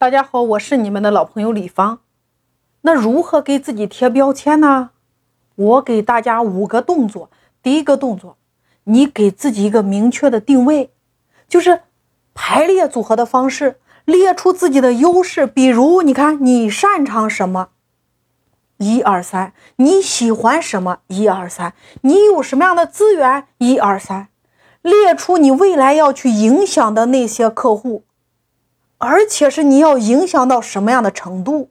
大家好，我是你们的老朋友李芳。那如何给自己贴标签呢？我给大家五个动作。第一个动作，你给自己一个明确的定位，就是排列组合的方式，列出自己的优势。比如，你看你擅长什么？一二三。你喜欢什么？一二三。你有什么样的资源？一二三。列出你未来要去影响的那些客户，而且是你要影响到什么样的程度？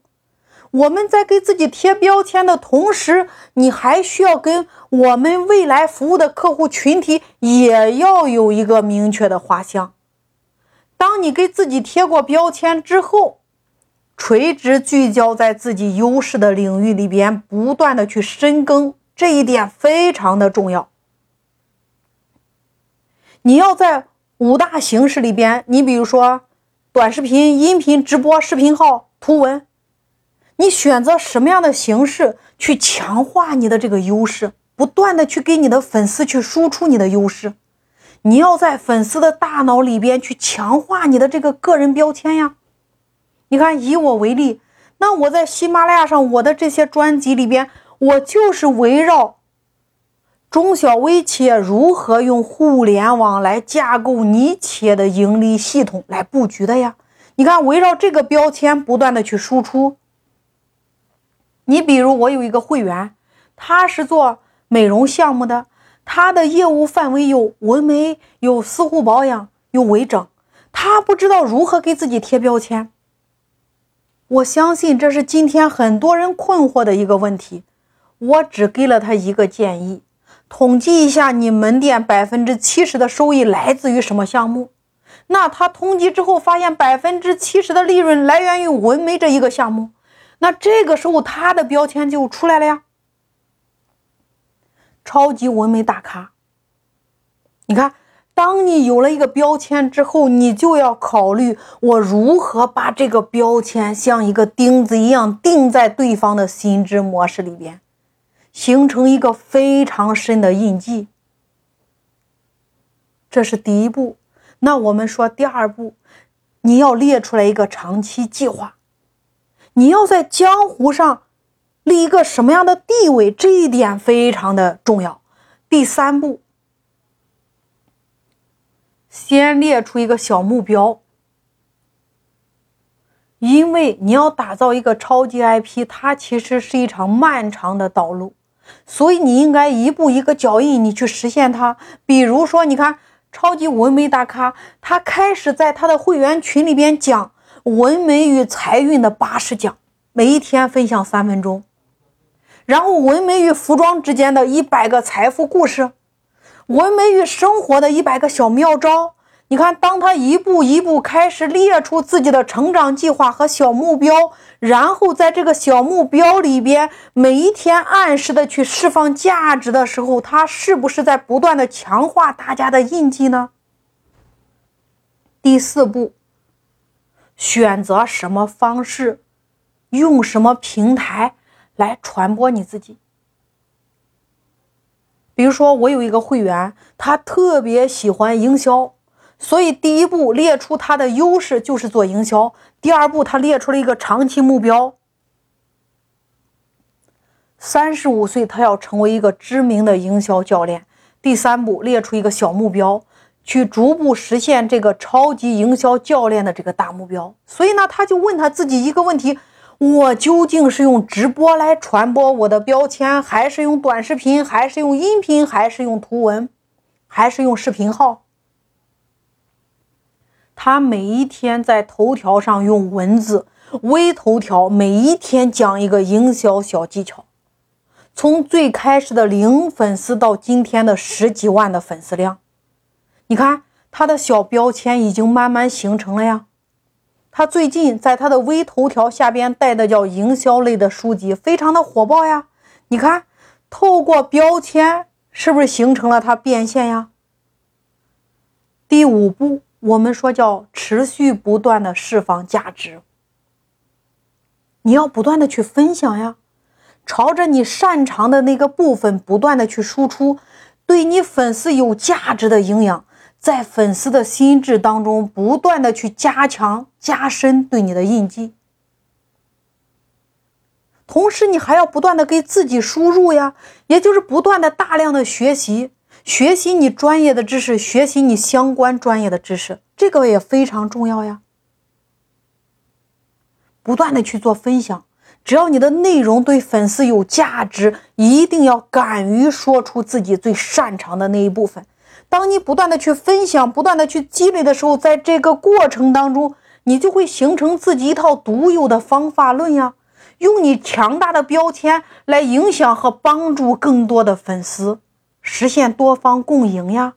我们在给自己贴标签的同时，你还需要跟我们未来服务的客户群体也要有一个明确的画像。当你给自己贴过标签之后，垂直聚焦在自己优势的领域里边，不断的去深耕，这一点非常的重要。你要在五大形式里边，你比如说短视频、音频、直播、视频号、图文，你选择什么样的形式去强化你的这个优势，不断的去给你的粉丝去输出你的优势。你要在粉丝的大脑里边去强化你的这个个人标签呀。你看，以我为例，那我在喜马拉雅上，我的这些专辑里边，我就是围绕。中小微企业如何用互联网来架构你企业的盈利系统来布局的呀？你看，围绕这个标签不断的去输出。你比如，我有一个会员，他是做美容项目的，他的业务范围有纹眉、有私护保养、有微整，他不知道如何给自己贴标签。我相信这是今天很多人困惑的一个问题，我只给了他一个建议。统计一下，你门店百分之七十的收益来自于什么项目？那他统计之后发现，百分之七十的利润来源于纹眉这一个项目。那这个时候，他的标签就出来了呀。超级纹眉大咖。你看，当你有了一个标签之后，你就要考虑我如何把这个标签像一个钉子一样钉在对方的心智模式里边。形成一个非常深的印记，这是第一步。那我们说第二步，你要列出来一个长期计划，你要在江湖上立一个什么样的地位，这一点非常的重要。第三步，先列出一个小目标，因为你要打造一个超级 IP，它其实是一场漫长的道路。所以你应该一步一个脚印，你去实现它。比如说，你看超级纹眉大咖，他开始在他的会员群里边讲纹眉与财运的八十讲，每一天分享三分钟。然后纹眉与服装之间的一百个财富故事，纹眉与生活的一百个小妙招。你看，当他一步一步开始列出自己的成长计划和小目标，然后在这个小目标里边每一天按时的去释放价值的时候，他是不是在不断的强化大家的印记呢？第四步，选择什么方式，用什么平台来传播你自己。比如说，我有一个会员，他特别喜欢营销。所以，第一步列出他的优势就是做营销。第二步，他列出了一个长期目标：三十五岁他要成为一个知名的营销教练。第三步，列出一个小目标，去逐步实现这个超级营销教练的这个大目标。所以呢，他就问他自己一个问题：我究竟是用直播来传播我的标签，还是用短视频，还是用音频，还是用图文，还是用视频号？他每一天在头条上用文字，微头条每一天讲一个营销小技巧，从最开始的零粉丝到今天的十几万的粉丝量，你看他的小标签已经慢慢形成了呀。他最近在他的微头条下边带的叫营销类的书籍，非常的火爆呀。你看，透过标签是不是形成了他变现呀？第五步。我们说叫持续不断的释放价值，你要不断的去分享呀，朝着你擅长的那个部分不断的去输出，对你粉丝有价值的营养，在粉丝的心智当中不断的去加强、加深对你的印记。同时，你还要不断的给自己输入呀，也就是不断的大量的学习，学习你专业的知识，学习你相关专业的知识，这个也非常重要呀。不断的去做分享，只要你的内容对粉丝有价值，一定要敢于说出自己最擅长的那一部分。当你不断的去分享，不断的去积累的时候，在这个过程当中，你就会形成自己一套独有的方法论呀。用你强大的标签来影响和帮助更多的粉丝，实现多方共赢呀。